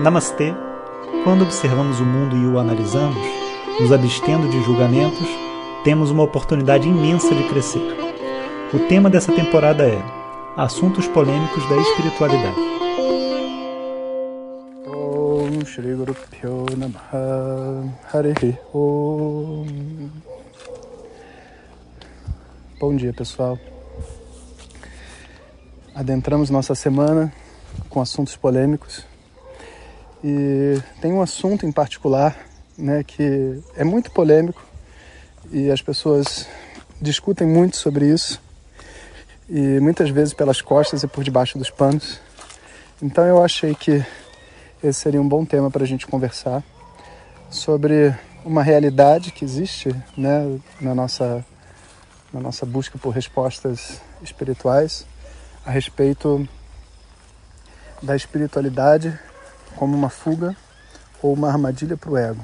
Namastê! Quando observamos o mundo e o analisamos, nos abstendo de julgamentos, temos uma oportunidade imensa de crescer. O tema dessa temporada é Assuntos Polêmicos da Espiritualidade. Bom dia pessoal Adentramos nossa semana com assuntos polêmicos e tem um assunto em particular né, que é muito polêmico e as pessoas discutem muito sobre isso e muitas vezes pelas costas e por debaixo dos panos. Então eu achei que esse seria um bom tema para a gente conversar sobre uma realidade que existe né, na, nossa, na nossa busca por respostas espirituais a respeito da espiritualidade como uma fuga ou uma armadilha para o ego.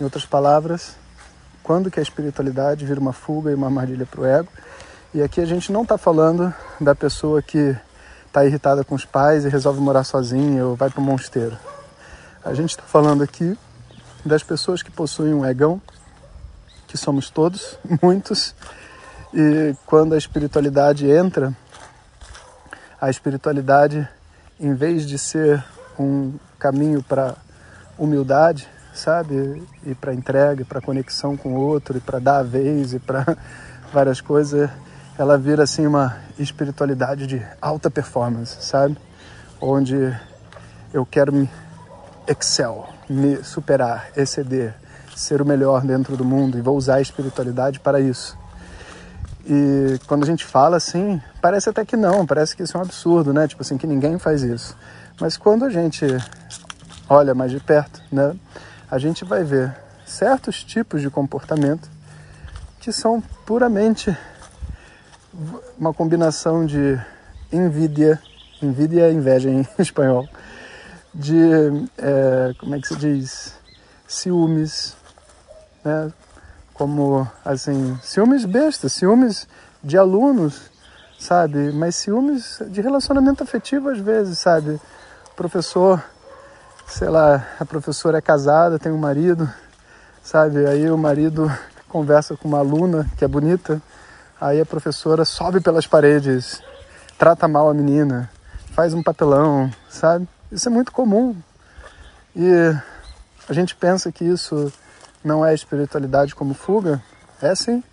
Em outras palavras, quando que a espiritualidade vira uma fuga e uma armadilha para o ego? E aqui a gente não está falando da pessoa que está irritada com os pais e resolve morar sozinha ou vai para o mosteiro. A gente está falando aqui das pessoas que possuem um egão, que somos todos, muitos, e quando a espiritualidade entra, a espiritualidade, em vez de ser um caminho para humildade, sabe? E para entrega, para conexão com o outro, e para dar a vez, e para várias coisas, ela vira assim uma espiritualidade de alta performance, sabe? Onde eu quero me excel, me superar, exceder, ser o melhor dentro do mundo e vou usar a espiritualidade para isso. E quando a gente fala assim, parece até que não, parece que isso é um absurdo, né? Tipo assim, que ninguém faz isso. Mas quando a gente olha mais de perto, né, a gente vai ver certos tipos de comportamento que são puramente uma combinação de invídia, invídia é inveja em espanhol, de, é, como é que se diz, ciúmes, né, como, assim, ciúmes bestas, ciúmes de alunos, sabe, mas ciúmes de relacionamento afetivo às vezes, sabe, professor, sei lá, a professora é casada, tem um marido, sabe? Aí o marido conversa com uma aluna que é bonita, aí a professora sobe pelas paredes, trata mal a menina, faz um papelão, sabe? Isso é muito comum. E a gente pensa que isso não é espiritualidade como fuga? É sim.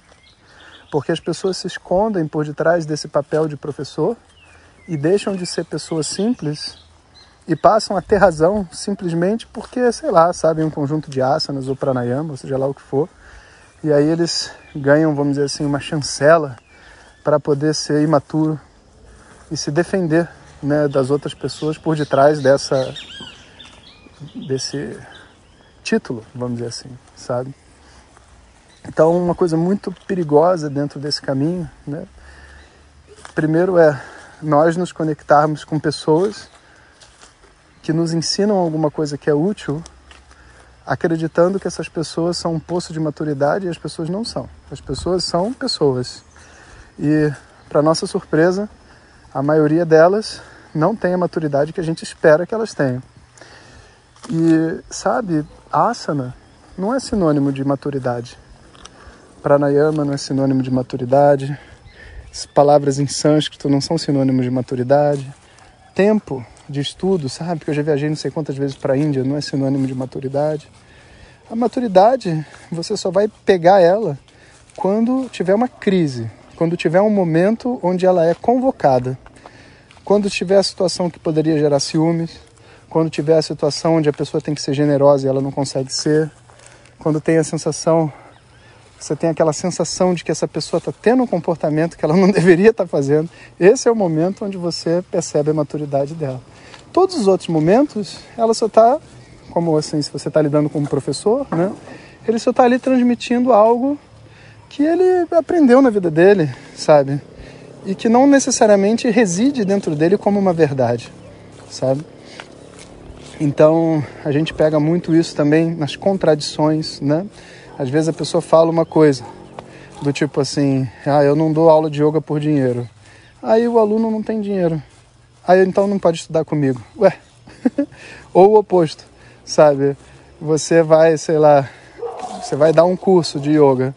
Porque as pessoas se escondem por detrás desse papel de professor e deixam de ser pessoas simples e passam a ter razão simplesmente porque, sei lá, sabem um conjunto de asanas ou pranayama, ou seja lá o que for. E aí eles ganham, vamos dizer assim, uma chancela para poder ser imaturo e se defender né, das outras pessoas por detrás dessa desse título, vamos dizer assim, sabe? Então, uma coisa muito perigosa dentro desse caminho, né? Primeiro é nós nos conectarmos com pessoas que nos ensinam alguma coisa que é útil, acreditando que essas pessoas são um poço de maturidade e as pessoas não são. As pessoas são pessoas. E, para nossa surpresa, a maioria delas não tem a maturidade que a gente espera que elas tenham. E, sabe, asana não é sinônimo de maturidade. Pranayama não é sinônimo de maturidade. As palavras em sânscrito não são sinônimos de maturidade. Tempo de estudo, sabe? Porque eu já viajei não sei quantas vezes para a Índia, não é sinônimo de maturidade. A maturidade, você só vai pegar ela quando tiver uma crise, quando tiver um momento onde ela é convocada. Quando tiver a situação que poderia gerar ciúmes, quando tiver a situação onde a pessoa tem que ser generosa e ela não consegue ser, quando tem a sensação, você tem aquela sensação de que essa pessoa está tendo um comportamento que ela não deveria estar tá fazendo, esse é o momento onde você percebe a maturidade dela. Todos os outros momentos, ela só está, como assim, se você está lidando com um professor, né? Ele só está ali transmitindo algo que ele aprendeu na vida dele, sabe? E que não necessariamente reside dentro dele como uma verdade, sabe? Então, a gente pega muito isso também nas contradições, né? Às vezes a pessoa fala uma coisa, do tipo assim, ah, eu não dou aula de yoga por dinheiro. Aí o aluno não tem dinheiro. Aí então não pode estudar comigo. Ué, Ou o oposto, sabe? Você vai, sei lá, você vai dar um curso de yoga.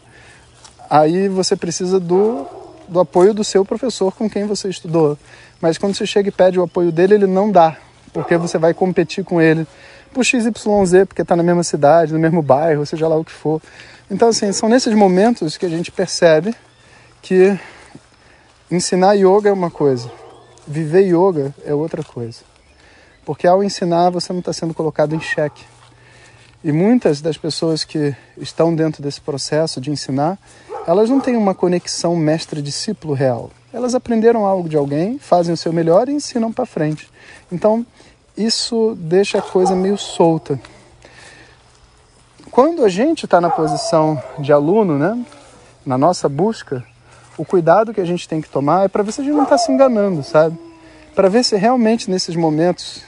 Aí você precisa do, do apoio do seu professor com quem você estudou. Mas quando você chega e pede o apoio dele, ele não dá, porque você vai competir com ele por XYZ, porque está na mesma cidade, no mesmo bairro, seja lá o que for. Então, assim, são nesses momentos que a gente percebe que ensinar yoga é uma coisa, viver yoga é outra coisa. Porque ao ensinar, você não está sendo colocado em xeque. E muitas das pessoas que estão dentro desse processo de ensinar, elas não têm uma conexão mestre-discípulo real. Elas aprenderam algo de alguém, fazem o seu melhor e ensinam para frente. Então, isso deixa a coisa meio solta. Quando a gente está na posição de aluno, né, na nossa busca, o cuidado que a gente tem que tomar é para ver se a gente não está se enganando, sabe? Para ver se realmente nesses momentos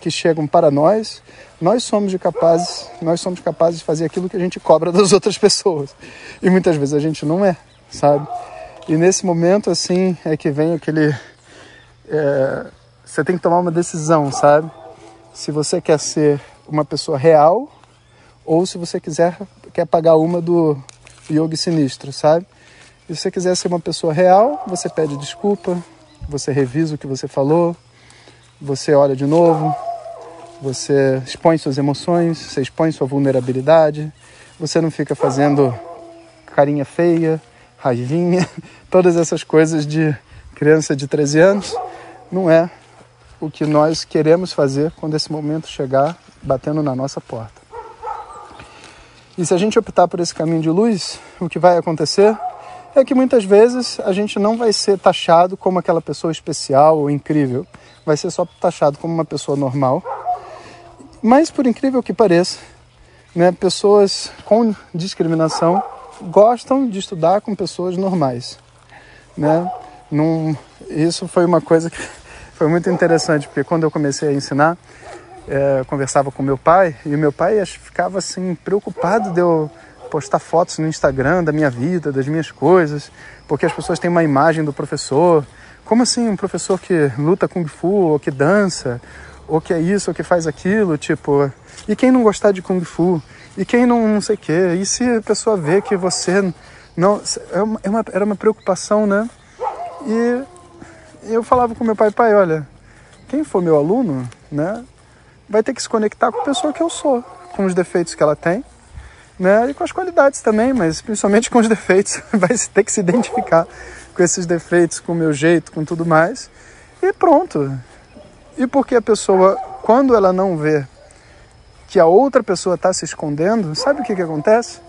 que chegam para nós, nós somos capazes, nós somos capazes de fazer aquilo que a gente cobra das outras pessoas. E muitas vezes a gente não é, sabe? E nesse momento assim é que vem aquele é, você tem que tomar uma decisão, sabe? Se você quer ser uma pessoa real ou se você quiser quer pagar uma do yoga sinistro, sabe? E se você quiser ser uma pessoa real, você pede desculpa, você revisa o que você falou, você olha de novo, você expõe suas emoções, você expõe sua vulnerabilidade, você não fica fazendo carinha feia, raivinha, todas essas coisas de criança de 13 anos. Não é o que nós queremos fazer quando esse momento chegar batendo na nossa porta. E se a gente optar por esse caminho de luz, o que vai acontecer é que muitas vezes a gente não vai ser taxado como aquela pessoa especial ou incrível, vai ser só taxado como uma pessoa normal. Mas por incrível que pareça, né, pessoas com discriminação gostam de estudar com pessoas normais, né? Num, isso foi uma coisa que foi muito interessante, porque quando eu comecei a ensinar, é, conversava com meu pai e meu pai ficava assim preocupado de eu postar fotos no Instagram da minha vida, das minhas coisas, porque as pessoas têm uma imagem do professor. Como assim um professor que luta kung fu ou que dança ou que é isso ou que faz aquilo, tipo, e quem não gostar de kung fu? E quem não, não sei o quê? E se a pessoa vê que você não é uma, é uma, era uma preocupação, né? E eu falava com meu pai, pai, olha, quem for meu aluno, né, vai ter que se conectar com a pessoa que eu sou, com os defeitos que ela tem, né, e com as qualidades também, mas principalmente com os defeitos, vai ter que se identificar com esses defeitos, com o meu jeito, com tudo mais, e pronto. E porque a pessoa, quando ela não vê que a outra pessoa está se escondendo, sabe o que, que acontece?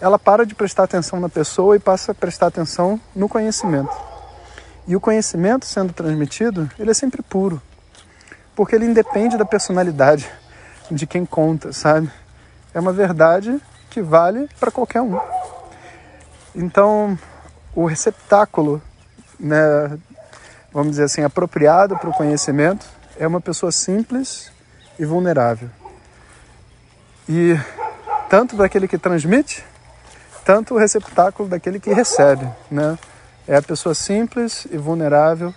Ela para de prestar atenção na pessoa e passa a prestar atenção no conhecimento. E o conhecimento sendo transmitido, ele é sempre puro, porque ele independe da personalidade de quem conta, sabe? É uma verdade que vale para qualquer um. Então, o receptáculo, né, vamos dizer assim, apropriado para o conhecimento é uma pessoa simples e vulnerável. E tanto daquele que transmite, tanto o receptáculo daquele que recebe, né? é a pessoa simples e vulnerável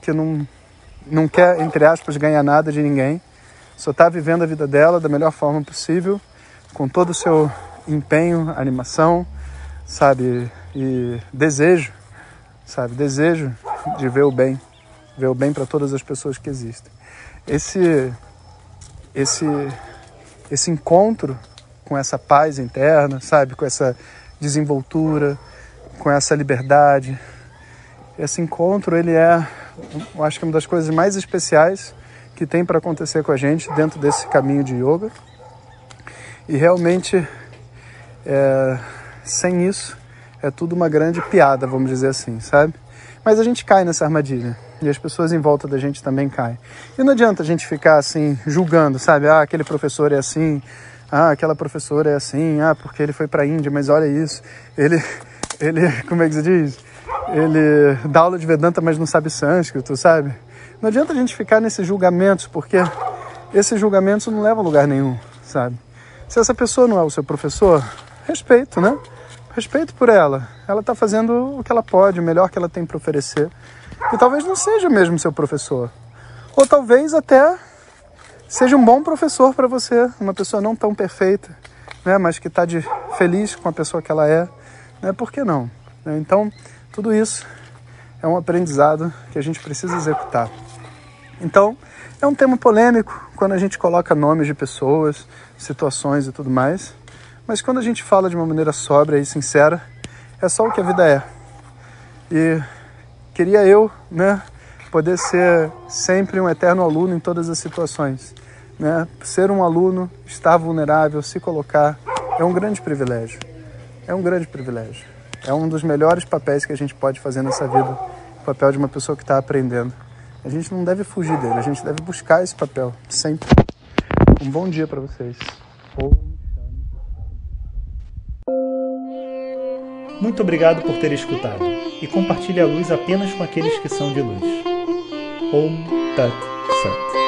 que não, não quer, entre aspas, ganhar nada de ninguém, só está vivendo a vida dela da melhor forma possível, com todo o seu empenho, animação, sabe, e desejo, sabe, desejo de ver o bem, ver o bem para todas as pessoas que existem. Esse, esse, esse encontro com essa paz interna, sabe, com essa desenvoltura, com essa liberdade. Esse encontro, ele é, eu acho que uma das coisas mais especiais que tem para acontecer com a gente dentro desse caminho de yoga. E realmente, é, sem isso, é tudo uma grande piada, vamos dizer assim, sabe? Mas a gente cai nessa armadilha e as pessoas em volta da gente também caem. E não adianta a gente ficar assim julgando, sabe? Ah, aquele professor é assim, ah, aquela professora é assim, ah, porque ele foi para a Índia, mas olha isso, ele ele, como é que se diz? Ele dá aula de Vedanta, mas não sabe sânscrito, sabe? Não adianta a gente ficar nesses julgamentos, porque esses julgamentos não levam a lugar nenhum, sabe? Se essa pessoa não é o seu professor, respeito, né? Respeito por ela. Ela está fazendo o que ela pode, o melhor que ela tem para oferecer. E talvez não seja mesmo seu professor. Ou talvez até seja um bom professor para você, uma pessoa não tão perfeita, né, mas que está feliz com a pessoa que ela é, né, por que não? Né? Então, tudo isso é um aprendizado que a gente precisa executar. Então, é um tema polêmico quando a gente coloca nomes de pessoas, situações e tudo mais, mas quando a gente fala de uma maneira sóbria e sincera, é só o que a vida é. E queria eu, né, poder ser sempre um eterno aluno em todas as situações. Né? Ser um aluno, estar vulnerável, se colocar, é um grande privilégio. É um grande privilégio. É um dos melhores papéis que a gente pode fazer nessa vida, o papel de uma pessoa que está aprendendo. A gente não deve fugir dele, a gente deve buscar esse papel, sempre. Um bom dia para vocês. Muito obrigado por ter escutado e compartilhe a luz apenas com aqueles que são de luz. Om Tat Sat.